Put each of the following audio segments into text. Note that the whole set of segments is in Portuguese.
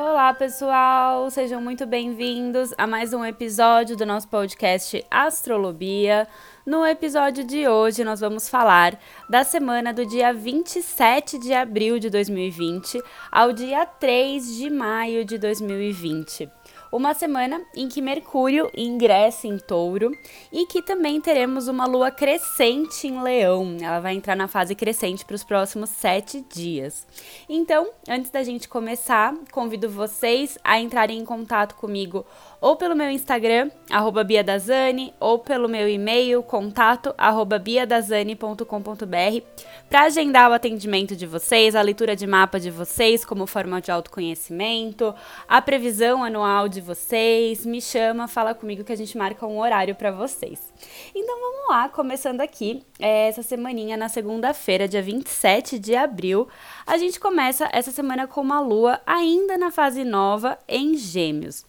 Olá, pessoal! Sejam muito bem-vindos a mais um episódio do nosso podcast Astrolobia. No episódio de hoje, nós vamos falar da semana do dia 27 de abril de 2020 ao dia 3 de maio de 2020 uma semana em que Mercúrio ingressa em Touro e que também teremos uma lua crescente em Leão. Ela vai entrar na fase crescente para os próximos sete dias. Então, antes da gente começar, convido vocês a entrarem em contato comigo ou pelo meu Instagram, arroba biadazani, ou pelo meu e-mail, contato, arroba para agendar o atendimento de vocês, a leitura de mapa de vocês como forma de autoconhecimento, a previsão anual de vocês, me chama, fala comigo que a gente marca um horário para vocês. Então vamos lá, começando aqui, é, essa semaninha na segunda-feira, dia 27 de abril, a gente começa essa semana com uma lua ainda na fase nova em Gêmeos.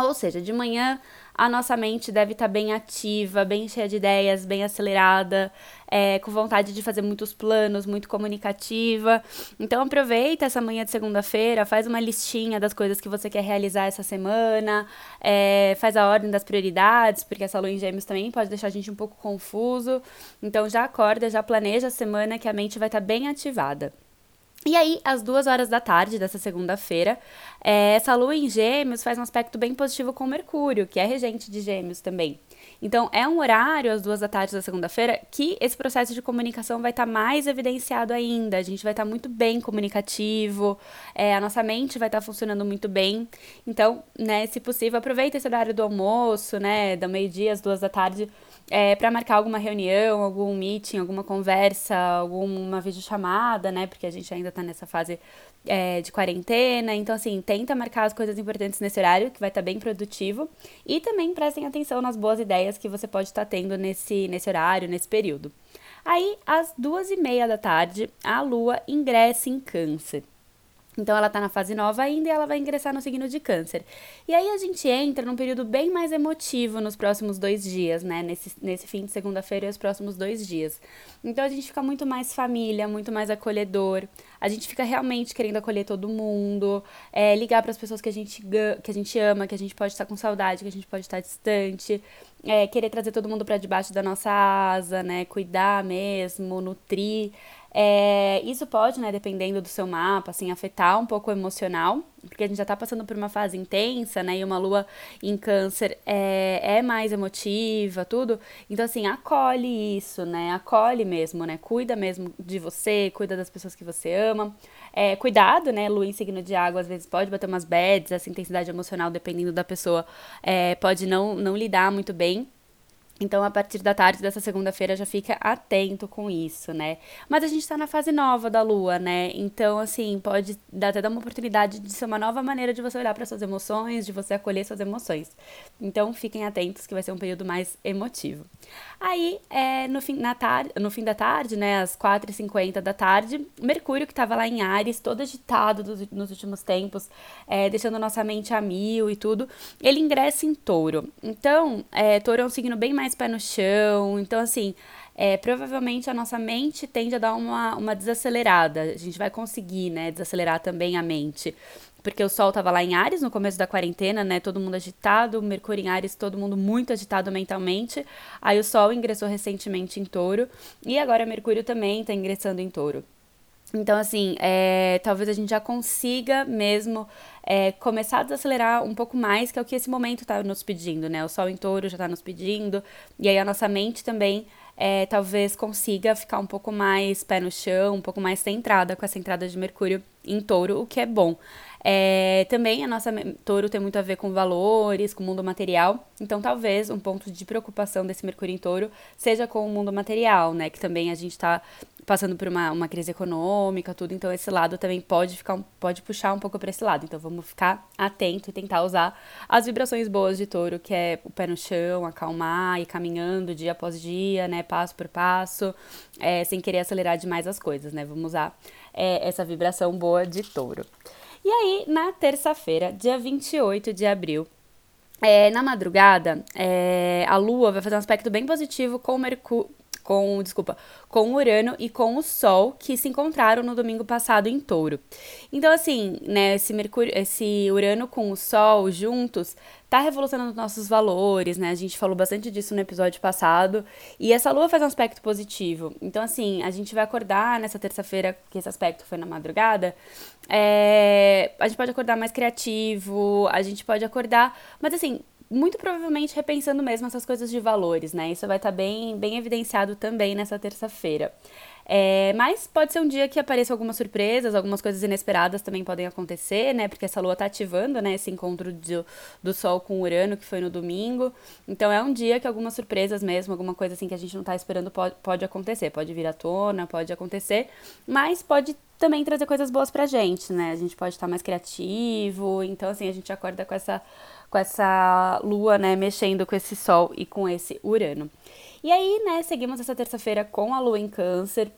Ou seja, de manhã a nossa mente deve estar tá bem ativa, bem cheia de ideias, bem acelerada, é, com vontade de fazer muitos planos, muito comunicativa. Então aproveita essa manhã de segunda-feira, faz uma listinha das coisas que você quer realizar essa semana, é, faz a ordem das prioridades, porque essa lua em gêmeos também pode deixar a gente um pouco confuso. Então já acorda, já planeja a semana que a mente vai estar tá bem ativada. E aí, às duas horas da tarde dessa segunda-feira, é, essa lua em Gêmeos faz um aspecto bem positivo com Mercúrio, que é regente de Gêmeos também. Então, é um horário, às duas da tarde da segunda-feira, que esse processo de comunicação vai estar tá mais evidenciado ainda. A gente vai estar tá muito bem comunicativo, é, a nossa mente vai estar tá funcionando muito bem. Então, né, se possível, aproveita esse horário do almoço, né, do meio-dia às duas da tarde, é, para marcar alguma reunião, algum meeting, alguma conversa, alguma videochamada, né? Porque a gente ainda tá nessa fase é, de quarentena. Então, assim, tenta marcar as coisas importantes nesse horário, que vai estar tá bem produtivo. E também prestem atenção nas boas ideias que você pode estar tá tendo nesse, nesse horário, nesse período. Aí, às duas e meia da tarde, a Lua ingressa em Câncer. Então ela está na fase nova ainda e ela vai ingressar no signo de câncer. E aí a gente entra num período bem mais emotivo nos próximos dois dias, né? Nesse, nesse fim de segunda-feira e os próximos dois dias. Então a gente fica muito mais família, muito mais acolhedor. A gente fica realmente querendo acolher todo mundo, é, ligar para as pessoas que a, gente, que a gente ama, que a gente pode estar com saudade, que a gente pode estar distante. É, querer trazer todo mundo para debaixo da nossa asa, né? Cuidar mesmo, nutrir. É, isso pode, né, dependendo do seu mapa, assim, afetar um pouco o emocional, porque a gente já tá passando por uma fase intensa, né, e uma lua em câncer é, é mais emotiva, tudo. Então, assim, acolhe isso, né, acolhe mesmo, né, cuida mesmo de você, cuida das pessoas que você ama. É, cuidado, né, lua em signo de água, às vezes pode bater umas bads, essa intensidade emocional, dependendo da pessoa, é, pode não, não lidar muito bem. Então, a partir da tarde dessa segunda-feira, já fica atento com isso, né? Mas a gente tá na fase nova da lua, né? Então, assim, pode dar, até dar uma oportunidade de ser uma nova maneira de você olhar para suas emoções, de você acolher suas emoções. Então, fiquem atentos que vai ser um período mais emotivo. Aí, é, no, fim, na tarde, no fim da tarde, né, às 4h50 da tarde, Mercúrio, que estava lá em Ares, todo agitado dos, nos últimos tempos, é, deixando nossa mente a mil e tudo, ele ingressa em touro. Então, é, touro é um signo bem mais pé no chão. Então, assim, é, provavelmente a nossa mente tende a dar uma, uma desacelerada. A gente vai conseguir, né, desacelerar também a mente. Porque o Sol estava lá em Ares no começo da quarentena, né? Todo mundo agitado, Mercúrio em Ares, todo mundo muito agitado mentalmente. Aí o Sol ingressou recentemente em Touro e agora Mercúrio também está ingressando em Touro. Então, assim, é, talvez a gente já consiga mesmo é, começar a desacelerar um pouco mais, que é o que esse momento está nos pedindo, né? O Sol em touro já está nos pedindo, e aí a nossa mente também é, talvez consiga ficar um pouco mais pé no chão, um pouco mais centrada com essa entrada de Mercúrio em touro, o que é bom. É, também a nossa touro tem muito a ver com valores, com o mundo material. Então, talvez um ponto de preocupação desse Mercúrio em touro seja com o mundo material, né? Que também a gente está passando por uma, uma crise econômica, tudo. Então, esse lado também pode ficar, pode puxar um pouco para esse lado. Então, vamos ficar atento e tentar usar as vibrações boas de touro, que é o pé no chão, acalmar e caminhando dia após dia, né? Passo por passo, é, sem querer acelerar demais as coisas, né? Vamos usar é, essa vibração boa de touro. E aí, na terça-feira, dia 28 de abril, é, na madrugada, é, a Lua vai fazer um aspecto bem positivo com, Mercú com, desculpa, com Urano e com o Sol, que se encontraram no domingo passado em Touro. Então, assim, né, esse Mercúrio, esse Urano com o Sol juntos tá revolucionando nossos valores, né? A gente falou bastante disso no episódio passado. E essa lua faz um aspecto positivo. Então, assim, a gente vai acordar nessa terça-feira, que esse aspecto foi na madrugada. É... A gente pode acordar mais criativo, a gente pode acordar. Mas, assim, muito provavelmente repensando mesmo essas coisas de valores, né? Isso vai estar tá bem, bem evidenciado também nessa terça-feira. É, mas pode ser um dia que apareçam algumas surpresas, algumas coisas inesperadas também podem acontecer, né? Porque essa lua tá ativando, né? Esse encontro do, do Sol com Urano, que foi no domingo. Então é um dia que algumas surpresas mesmo, alguma coisa assim que a gente não tá esperando pode, pode acontecer. Pode vir à tona, pode acontecer. Mas pode também trazer coisas boas pra gente, né? A gente pode estar tá mais criativo. Então, assim, a gente acorda com essa com essa lua, né, mexendo com esse sol e com esse Urano. E aí, né, seguimos essa terça-feira com a lua em Câncer.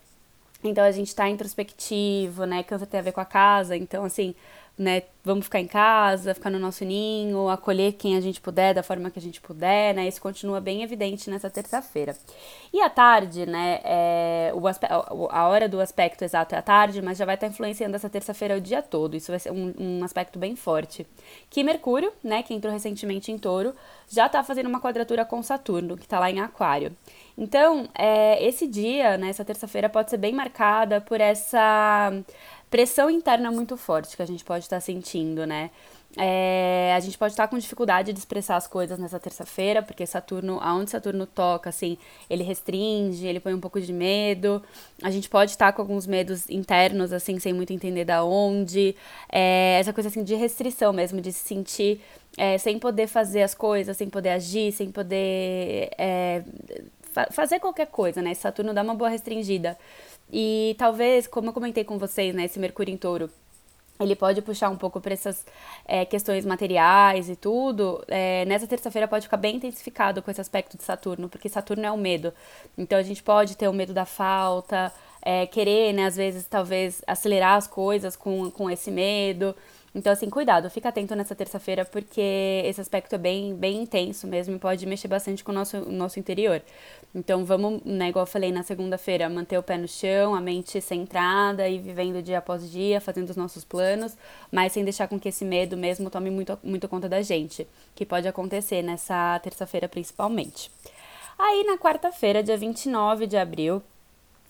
Então a gente tá introspectivo, né? Câncer tem a ver com a casa, então assim, né, vamos ficar em casa, ficar no nosso ninho, acolher quem a gente puder, da forma que a gente puder, né? Isso continua bem evidente nessa terça-feira. E à tarde, né, é, o a hora do aspecto exato é à tarde, mas já vai estar influenciando essa terça-feira o dia todo. Isso vai ser um, um, aspecto bem forte. Que Mercúrio, né, que entrou recentemente em touro, já está fazendo uma quadratura com Saturno, que está lá em Aquário. Então, é, esse dia, né, essa terça-feira, pode ser bem marcada por essa pressão interna muito forte que a gente pode estar tá sentindo, né? É, a gente pode estar tá com dificuldade de expressar as coisas nessa terça-feira, porque Saturno, aonde Saturno toca, assim, ele restringe, ele põe um pouco de medo. A gente pode estar tá com alguns medos internos, assim, sem muito entender da onde. É, essa coisa, assim, de restrição mesmo, de se sentir é, sem poder fazer as coisas, sem poder agir, sem poder é, fa fazer qualquer coisa, né? Saturno dá uma boa restringida. E talvez, como eu comentei com vocês, né, esse Mercúrio em touro, ele pode puxar um pouco para essas é, questões materiais e tudo. É, nessa terça-feira pode ficar bem intensificado com esse aspecto de Saturno, porque Saturno é o medo. Então a gente pode ter o medo da falta, é, querer, né, às vezes, talvez acelerar as coisas com, com esse medo. Então, assim, cuidado, fica atento nessa terça-feira, porque esse aspecto é bem, bem intenso mesmo e pode mexer bastante com o nosso, nosso interior. Então, vamos, né, igual eu falei na segunda-feira, manter o pé no chão, a mente centrada e vivendo dia após dia, fazendo os nossos planos, mas sem deixar com que esse medo mesmo tome muito, muito conta da gente, que pode acontecer nessa terça-feira principalmente. Aí, na quarta-feira, dia 29 de abril,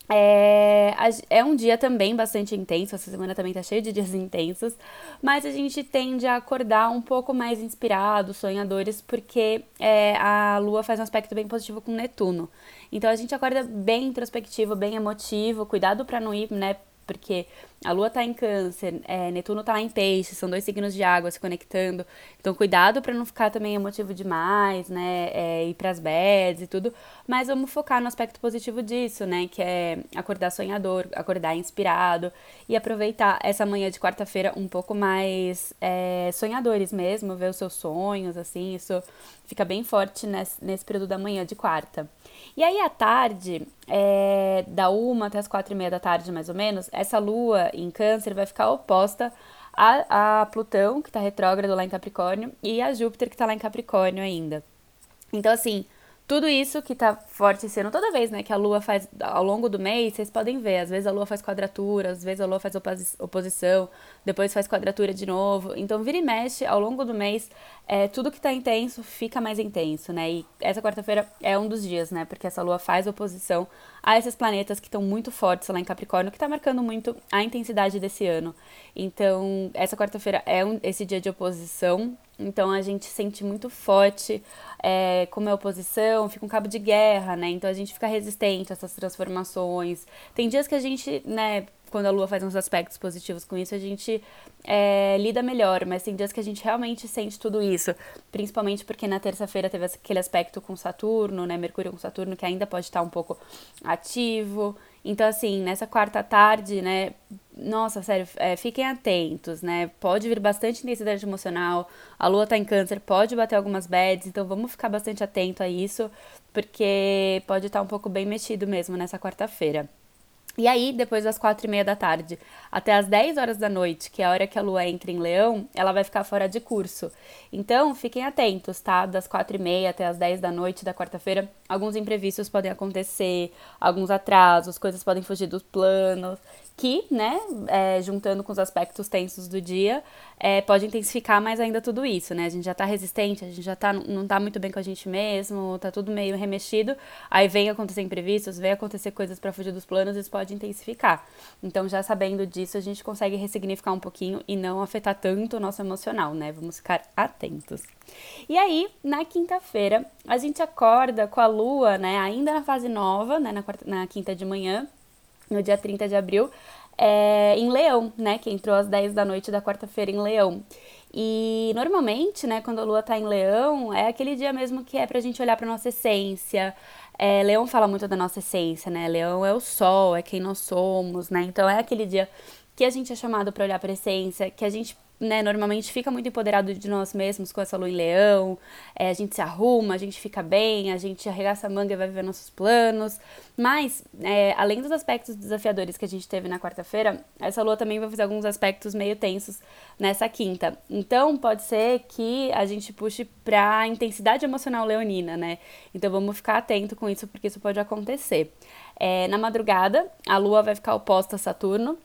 é, é um dia também bastante intenso, essa semana também tá cheia de dias intensos, mas a gente tende a acordar um pouco mais inspirados, sonhadores, porque é, a Lua faz um aspecto bem positivo com Netuno. Então a gente acorda bem introspectivo, bem emotivo, cuidado para não ir, né, porque a Lua está em Câncer, é, Netuno está em Peixe, são dois signos de água se conectando. Então, cuidado para não ficar também emotivo demais, né? É, ir para as bads e tudo. Mas vamos focar no aspecto positivo disso, né? Que é acordar sonhador, acordar inspirado e aproveitar essa manhã de quarta-feira um pouco mais é, sonhadores mesmo, ver os seus sonhos, assim. Isso fica bem forte nesse, nesse período da manhã de quarta. E aí, à tarde, é, da uma até as quatro e meia da tarde, mais ou menos, essa lua em câncer vai ficar oposta a, a Plutão, que está retrógrado lá em Capricórnio, e a Júpiter, que está lá em Capricórnio ainda. Então, assim, tudo isso que tá forte sendo toda vez, né, que a lua faz ao longo do mês, vocês podem ver, às vezes a lua faz quadratura, às vezes a lua faz oposição, depois faz quadratura de novo. Então, vira e mexe ao longo do mês, é, tudo que tá intenso fica mais intenso, né? E essa quarta-feira é um dos dias, né? Porque essa lua faz oposição a esses planetas que estão muito fortes lá em Capricórnio, que tá marcando muito a intensidade desse ano. Então, essa quarta-feira é um, esse dia de oposição então a gente sente muito forte é, como é oposição, fica um cabo de guerra, né? Então a gente fica resistente a essas transformações. Tem dias que a gente, né, quando a lua faz uns aspectos positivos com isso, a gente é, lida melhor, mas tem dias que a gente realmente sente tudo isso, principalmente porque na terça-feira teve aquele aspecto com Saturno, né, Mercúrio com Saturno, que ainda pode estar um pouco ativo. Então, assim, nessa quarta tarde, né, nossa, sério, é, fiquem atentos, né? Pode vir bastante intensidade emocional. A lua tá em câncer, pode bater algumas bads, então vamos ficar bastante atento a isso, porque pode estar um pouco bem mexido mesmo nessa quarta-feira. E aí, depois das quatro e meia da tarde até as 10 horas da noite, que é a hora que a lua entra em leão, ela vai ficar fora de curso. Então, fiquem atentos, tá? Das quatro e meia até as 10 da noite da quarta-feira, alguns imprevistos podem acontecer, alguns atrasos, coisas podem fugir dos planos que, né, é, juntando com os aspectos tensos do dia, é, pode intensificar mais ainda tudo isso, né? A gente já tá resistente, a gente já tá, não tá muito bem com a gente mesmo, tá tudo meio remexido, aí vem acontecer imprevistos, vem acontecer coisas para fugir dos planos, isso pode intensificar. Então, já sabendo disso, a gente consegue ressignificar um pouquinho e não afetar tanto o nosso emocional, né? Vamos ficar atentos. E aí, na quinta-feira, a gente acorda com a lua, né, ainda na fase nova, né, na, quarta, na quinta de manhã, no dia 30 de abril, é, em Leão, né? Que entrou às 10 da noite da quarta-feira em Leão. E normalmente, né, quando a lua tá em Leão, é aquele dia mesmo que é pra gente olhar pra nossa essência. É, Leão fala muito da nossa essência, né? Leão é o sol, é quem nós somos, né? Então é aquele dia que a gente é chamado para olhar para essência, que a gente né, normalmente fica muito empoderado de nós mesmos com essa lua em leão, é, a gente se arruma, a gente fica bem, a gente arregaça a manga e vai viver nossos planos. Mas, é, além dos aspectos desafiadores que a gente teve na quarta-feira, essa lua também vai fazer alguns aspectos meio tensos nessa quinta. Então, pode ser que a gente puxe pra intensidade emocional leonina, né? Então, vamos ficar atento com isso, porque isso pode acontecer. É, na madrugada, a lua vai ficar oposta a Saturno,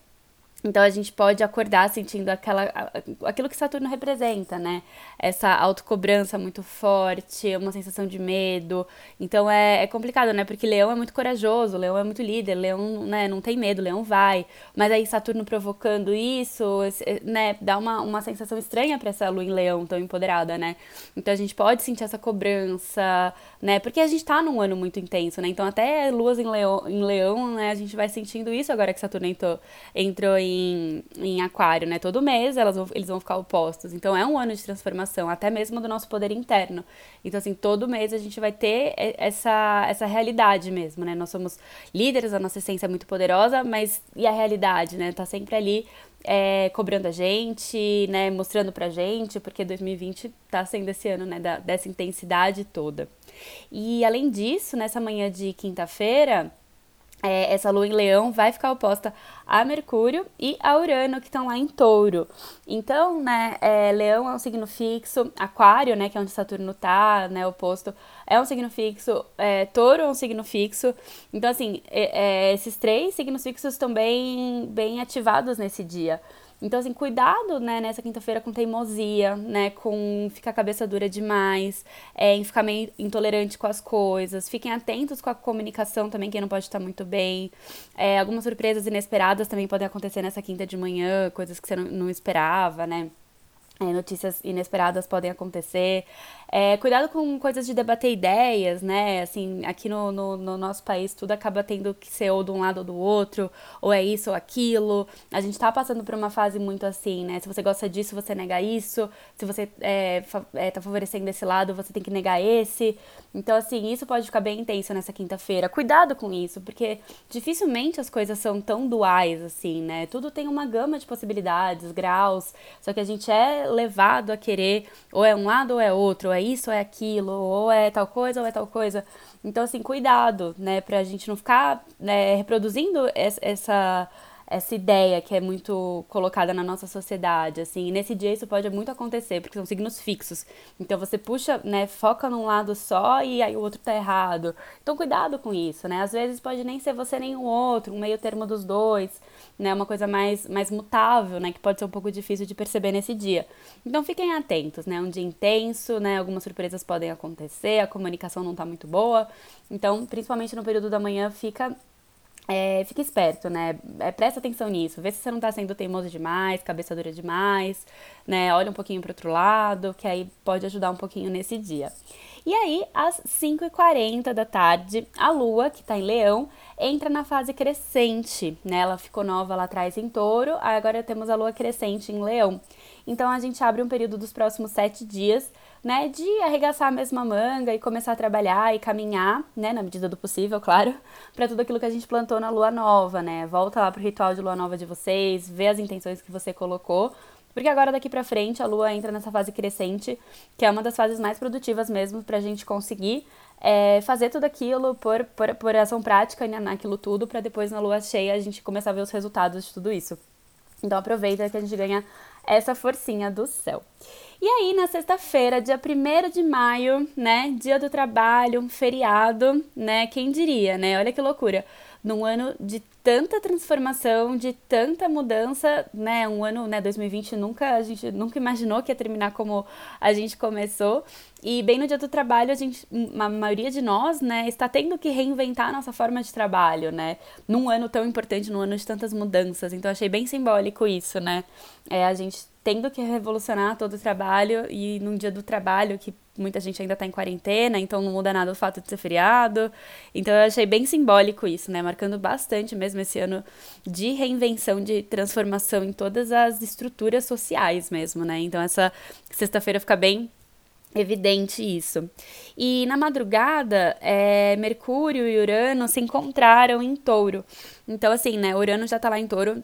então a gente pode acordar sentindo aquela, aquilo que Saturno representa, né? Essa autocobrança muito forte, uma sensação de medo. Então é, é complicado, né? Porque Leão é muito corajoso, Leão é muito líder, Leão né, não tem medo, Leão vai. Mas aí Saturno provocando isso, né? Dá uma, uma sensação estranha para essa lua em Leão tão empoderada, né? Então a gente pode sentir essa cobrança, né? Porque a gente tá num ano muito intenso, né? Então até luas em Leão, em Leão né? A gente vai sentindo isso agora que Saturno entrou, entrou em em, em aquário, né? Todo mês elas vão, eles vão ficar opostos. Então é um ano de transformação, até mesmo do nosso poder interno. Então, assim, todo mês a gente vai ter essa, essa realidade mesmo, né? Nós somos líderes, a nossa essência é muito poderosa, mas e a realidade, né? Tá sempre ali é, cobrando a gente, né? Mostrando pra gente, porque 2020 tá sendo esse ano, né? Da, dessa intensidade toda. E além disso, nessa manhã de quinta-feira, é, essa lua em leão vai ficar oposta a Mercúrio e a Urano, que estão lá em touro. Então, né, é, leão é um signo fixo, aquário, né, que é onde Saturno tá, né, oposto, é um signo fixo, é, touro é um signo fixo. Então, assim, é, é, esses três signos fixos estão bem, bem ativados nesse dia. Então, assim, cuidado, né, nessa quinta-feira com teimosia, né, com ficar cabeça dura demais, é, em ficar meio intolerante com as coisas. Fiquem atentos com a comunicação também, quem não pode estar muito bem. É, algumas surpresas inesperadas também podem acontecer nessa quinta de manhã, coisas que você não, não esperava, né. É, notícias inesperadas podem acontecer. É, cuidado com coisas de debater ideias, né? Assim, aqui no, no, no, nosso país tudo acaba tendo que ser ou de um lado ou do outro, ou é isso ou aquilo. A gente tá passando por uma fase muito assim, né? Se você gosta disso, você nega isso. Se você é, é, tá favorecendo esse lado, você tem que negar esse. Então, assim, isso pode ficar bem intenso nessa quinta-feira. Cuidado com isso, porque dificilmente as coisas são tão duais, assim, né? Tudo tem uma gama de possibilidades, graus, só que a gente é levado a querer ou é um lado ou é outro, ou é isso é aquilo, ou é tal coisa ou é tal coisa. Então, assim, cuidado, né, pra gente não ficar né, reproduzindo essa essa ideia que é muito colocada na nossa sociedade, assim, e nesse dia isso pode muito acontecer, porque são signos fixos. Então você puxa, né, foca num lado só e aí o outro tá errado. Então cuidado com isso, né? Às vezes pode nem ser você nem o outro, um meio termo dos dois, né? Uma coisa mais, mais mutável, né, que pode ser um pouco difícil de perceber nesse dia. Então fiquem atentos, né? Um dia intenso, né? Algumas surpresas podem acontecer, a comunicação não tá muito boa. Então, principalmente no período da manhã, fica é, fica esperto, né? É, presta atenção nisso. Vê se você não tá sendo teimoso demais, cabeça dura demais, né? Olha um pouquinho pro outro lado, que aí pode ajudar um pouquinho nesse dia. E aí, às 5h40 da tarde, a lua, que tá em leão, entra na fase crescente, né? Ela ficou nova lá atrás em touro, agora temos a lua crescente em leão. Então, a gente abre um período dos próximos sete dias né, de arregaçar a mesma manga e começar a trabalhar e caminhar, né, na medida do possível, claro, para tudo aquilo que a gente plantou na lua nova, né? Volta lá pro ritual de lua nova de vocês, vê as intenções que você colocou, porque agora daqui para frente a lua entra nessa fase crescente, que é uma das fases mais produtivas mesmo pra gente conseguir é, fazer tudo aquilo por, por, por ação prática naquilo tudo, para depois na lua cheia a gente começar a ver os resultados de tudo isso. Então aproveita que a gente ganha essa forcinha do céu. E aí, na sexta-feira, dia 1 de maio, né? Dia do trabalho, um feriado, né? Quem diria, né? Olha que loucura num ano de tanta transformação, de tanta mudança, né? Um ano, né, 2020 nunca a gente nunca imaginou que ia terminar como a gente começou. E bem no dia do trabalho, a gente, a maioria de nós, né, está tendo que reinventar a nossa forma de trabalho, né? Num ano tão importante, num ano de tantas mudanças. Então achei bem simbólico isso, né? É a gente tendo que revolucionar todo o trabalho e num dia do trabalho que muita gente ainda está em quarentena, então não muda nada o fato de ser feriado. Então eu achei bem simbólico isso, né? Marcando bastante mesmo esse ano de reinvenção, de transformação em todas as estruturas sociais mesmo, né? Então essa sexta-feira fica bem evidente isso. E na madrugada, é, Mercúrio e Urano se encontraram em touro. Então, assim, né? Urano já tá lá em touro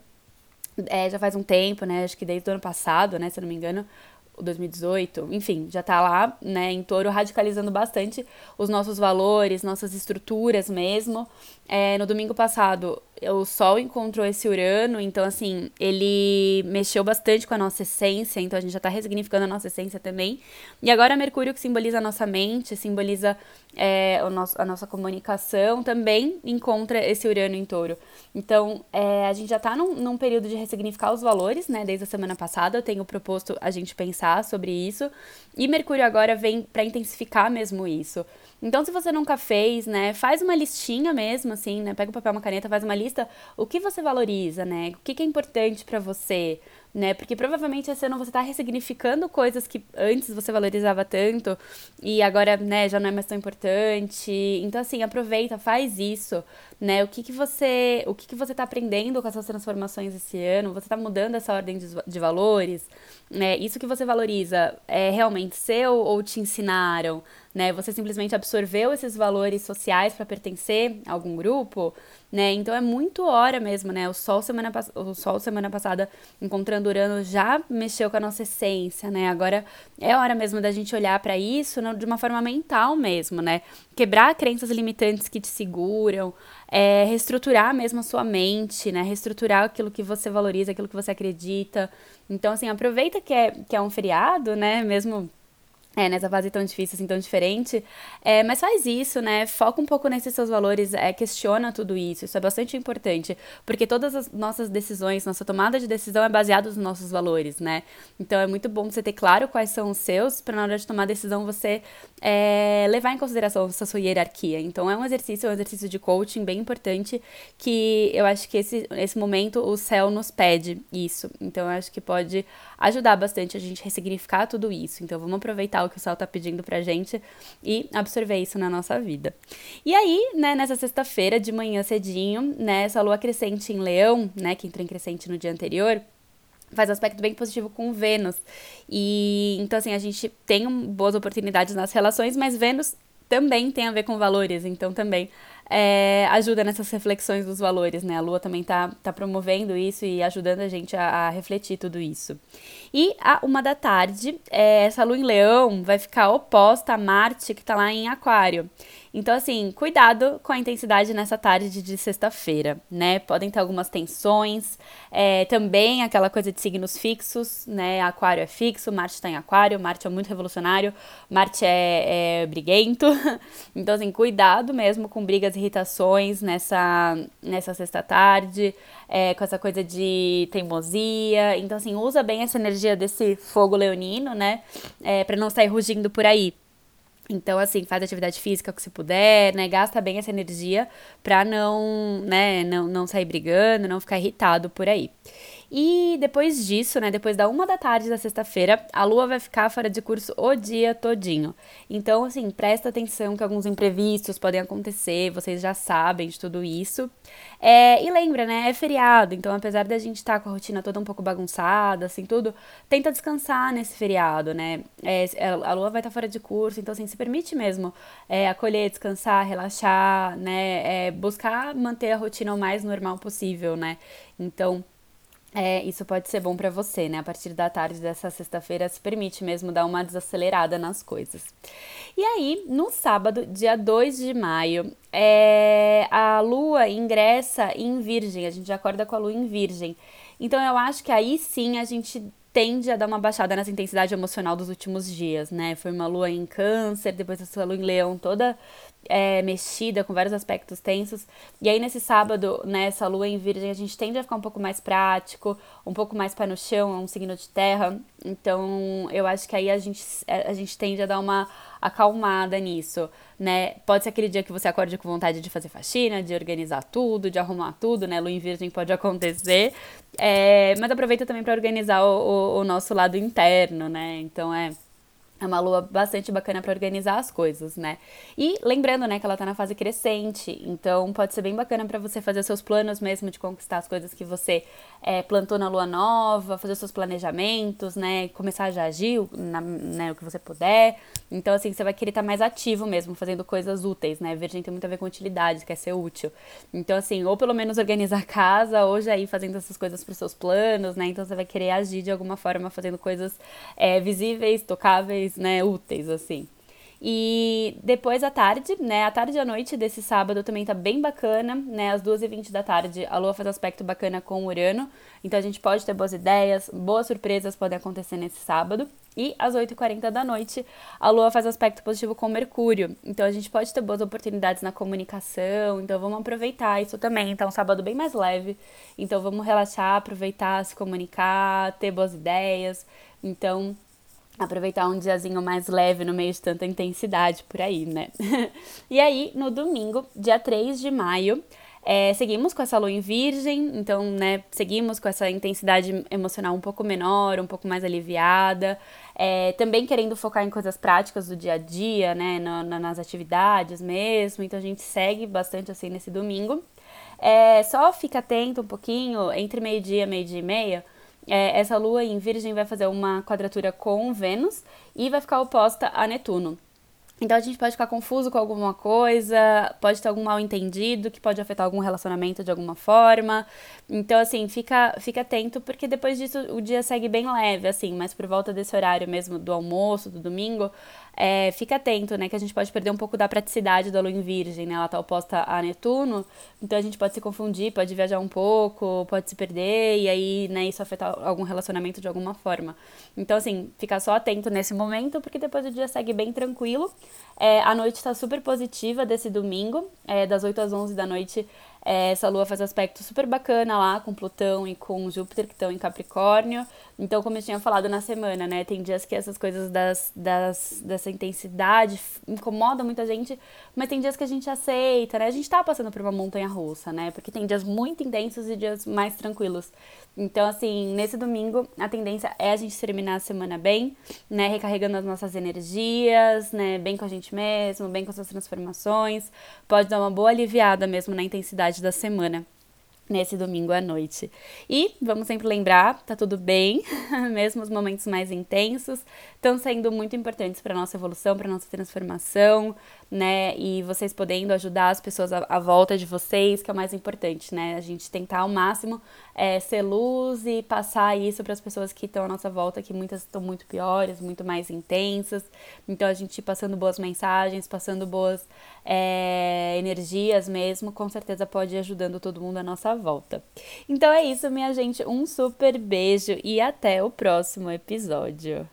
é, já faz um tempo, né? Acho que desde o ano passado, né? Se eu não me engano, 2018, enfim, já tá lá, né, em touro, radicalizando bastante os nossos valores, nossas estruturas mesmo. É, no domingo passado, o Sol encontrou esse Urano, então, assim, ele mexeu bastante com a nossa essência, então a gente já tá ressignificando a nossa essência também. E agora, Mercúrio, que simboliza a nossa mente, simboliza é, o nosso, a nossa comunicação, também encontra esse Urano em touro. Então, é, a gente já tá num, num período de ressignificar os valores, né, desde a semana passada, eu tenho proposto a gente pensar sobre isso, e Mercúrio agora vem para intensificar mesmo isso. Então, se você nunca fez, né, faz uma listinha mesmo, assim, né, pega um papel, uma caneta, faz uma lista, o que você valoriza, né, o que, que é importante para você, né? Porque provavelmente esse ano você está ressignificando coisas que antes você valorizava tanto e agora, né, já não é mais tão importante. Então, assim, aproveita, faz isso, né? O que, que você o que, que você tá aprendendo com essas transformações esse ano? Você está mudando essa ordem de, de valores? Né? Isso que você valoriza é realmente seu ou te ensinaram? Né? Você simplesmente absorveu esses valores sociais para pertencer a algum grupo? né? Então é muito hora mesmo, né? O sol semana, o sol semana passada encontrando Urano já mexeu com a nossa essência, né? Agora é hora mesmo da gente olhar para isso de uma forma mental mesmo, né? Quebrar crenças limitantes que te seguram, é, reestruturar mesmo a sua mente, né? Reestruturar aquilo que você valoriza, aquilo que você acredita. Então, assim, aproveita que é, que é um feriado, né? Mesmo é, nessa fase tão difícil, assim, tão diferente. É, mas faz isso, né? Foca um pouco nesses seus valores, é, questiona tudo isso. Isso é bastante importante, porque todas as nossas decisões, nossa tomada de decisão é baseada nos nossos valores, né? Então é muito bom você ter claro quais são os seus, para na hora de tomar decisão você é, levar em consideração essa sua hierarquia. Então é um exercício, é um exercício de coaching bem importante que eu acho que esse, esse momento o céu nos pede isso. Então eu acho que pode ajudar bastante a gente ressignificar tudo isso. Então vamos aproveitar o que o céu tá pedindo pra gente e absorver isso na nossa vida. E aí, né, nessa sexta-feira de manhã cedinho, né, essa lua crescente em Leão, né, que entrou em crescente no dia anterior, faz aspecto bem positivo com Vênus. E então assim, a gente tem boas oportunidades nas relações, mas Vênus também tem a ver com valores, então também é, ajuda nessas reflexões dos valores, né? A Lua também tá, tá promovendo isso e ajudando a gente a, a refletir tudo isso. E a uma da tarde, é, essa Lua em Leão vai ficar oposta a Marte, que tá lá em Aquário. Então, assim, cuidado com a intensidade nessa tarde de sexta-feira, né? Podem ter algumas tensões, é, também aquela coisa de signos fixos, né? Aquário é fixo, Marte está em Aquário, Marte é muito revolucionário, Marte é, é briguento. Então, assim, cuidado mesmo com brigas e irritações nessa, nessa sexta-tarde, é, com essa coisa de teimosia. Então, assim, usa bem essa energia desse fogo leonino, né? É, para não sair rugindo por aí. Então, assim, faz atividade física que se puder, né? Gasta bem essa energia pra não, né, não, não sair brigando, não ficar irritado por aí. E depois disso, né, depois da uma da tarde da sexta-feira, a lua vai ficar fora de curso o dia todinho. Então, assim, presta atenção que alguns imprevistos podem acontecer, vocês já sabem de tudo isso. É, e lembra, né, é feriado, então apesar da gente estar tá com a rotina toda um pouco bagunçada, assim, tudo, tenta descansar nesse feriado, né. É, a lua vai estar tá fora de curso, então, assim, se permite mesmo é, acolher, descansar, relaxar, né, é, buscar manter a rotina o mais normal possível, né. Então, é, isso pode ser bom para você, né? A partir da tarde dessa sexta-feira se permite mesmo dar uma desacelerada nas coisas. E aí, no sábado, dia 2 de maio, é, a lua ingressa em Virgem, a gente acorda com a lua em Virgem. Então eu acho que aí sim a gente tende a dar uma baixada nessa intensidade emocional dos últimos dias, né? Foi uma lua em câncer, depois essa lua em leão toda é, mexida, com vários aspectos tensos. E aí, nesse sábado, nessa lua em virgem, a gente tende a ficar um pouco mais prático, um pouco mais pé no chão, é um signo de terra. Então, eu acho que aí a gente, a gente tende a dar uma acalmada nisso, né? Pode ser aquele dia que você acorde com vontade de fazer faxina, de organizar tudo, de arrumar tudo, né? Lua em virgem pode acontecer. É, mas aproveita também para organizar o, o, o nosso lado interno, né? Então, é é uma lua bastante bacana para organizar as coisas, né? E lembrando, né, que ela tá na fase crescente, então pode ser bem bacana para você fazer seus planos mesmo de conquistar as coisas que você é, plantou na lua nova, fazer seus planejamentos, né? Começar a já agir, na, né, o que você puder. Então, assim, você vai querer estar tá mais ativo mesmo, fazendo coisas úteis, né? Virgem tem muito a ver com utilidade, quer ser útil. Então, assim, ou pelo menos organizar a casa, ou já ir fazendo essas coisas para seus planos, né? Então, você vai querer agir de alguma forma, fazendo coisas é, visíveis, tocáveis né, úteis, assim. E depois à tarde, né, à tarde e à noite desse sábado também tá bem bacana, né, às 2h20 da tarde a Lua faz aspecto bacana com Urano, então a gente pode ter boas ideias, boas surpresas podem acontecer nesse sábado. E às 8h40 da noite, a Lua faz aspecto positivo com Mercúrio. Então a gente pode ter boas oportunidades na comunicação. Então vamos aproveitar isso também. Então, um sábado bem mais leve. Então vamos relaxar, aproveitar, se comunicar, ter boas ideias. Então, aproveitar um diazinho mais leve no meio de tanta intensidade por aí, né? e aí, no domingo, dia 3 de maio, é, seguimos com essa lua em virgem, então, né, seguimos com essa intensidade emocional um pouco menor, um pouco mais aliviada, é, também querendo focar em coisas práticas do dia a dia, né, no, nas atividades mesmo, então a gente segue bastante assim nesse domingo. É, só fica atento um pouquinho, entre meio-dia, meio-dia e meia, é, essa lua em Virgem vai fazer uma quadratura com Vênus e vai ficar oposta a Netuno. Então a gente pode ficar confuso com alguma coisa, pode ter algum mal entendido que pode afetar algum relacionamento de alguma forma. Então, assim, fica, fica atento, porque depois disso o dia segue bem leve, assim, mas por volta desse horário mesmo do almoço, do domingo, é, fica atento, né? Que a gente pode perder um pouco da praticidade da lua em virgem, né? Ela tá oposta a Netuno, então a gente pode se confundir, pode viajar um pouco, pode se perder, e aí, né, isso afetar algum relacionamento de alguma forma. Então, assim, ficar só atento nesse momento, porque depois o dia segue bem tranquilo. É, a noite tá super positiva desse domingo, é, das 8 às 11 da noite essa lua faz aspecto super bacana lá com Plutão e com Júpiter, que estão em Capricórnio. Então, como eu tinha falado na semana, né? Tem dias que essas coisas das, das, dessa intensidade incomodam muita gente, mas tem dias que a gente aceita, né? A gente tá passando por uma montanha russa, né? Porque tem dias muito intensos e dias mais tranquilos. Então, assim, nesse domingo, a tendência é a gente terminar a semana bem, né? Recarregando as nossas energias, né? Bem com a gente mesmo, bem com as suas transformações. Pode dar uma boa aliviada mesmo na intensidade da semana nesse domingo à noite. E vamos sempre lembrar, tá tudo bem, mesmo os momentos mais intensos estão sendo muito importantes para nossa evolução, para nossa transformação, né? E vocês podendo ajudar as pessoas à, à, volta de vocês, que é o mais importante, né? A gente tentar ao máximo é, ser luz e passar isso para as pessoas que estão à nossa volta, que muitas estão muito piores, muito mais intensas. Então a gente passando boas mensagens, passando boas é, energias mesmo, com certeza pode ir ajudando todo mundo à nossa volta. Então é isso, minha gente. Um super beijo e até o próximo episódio.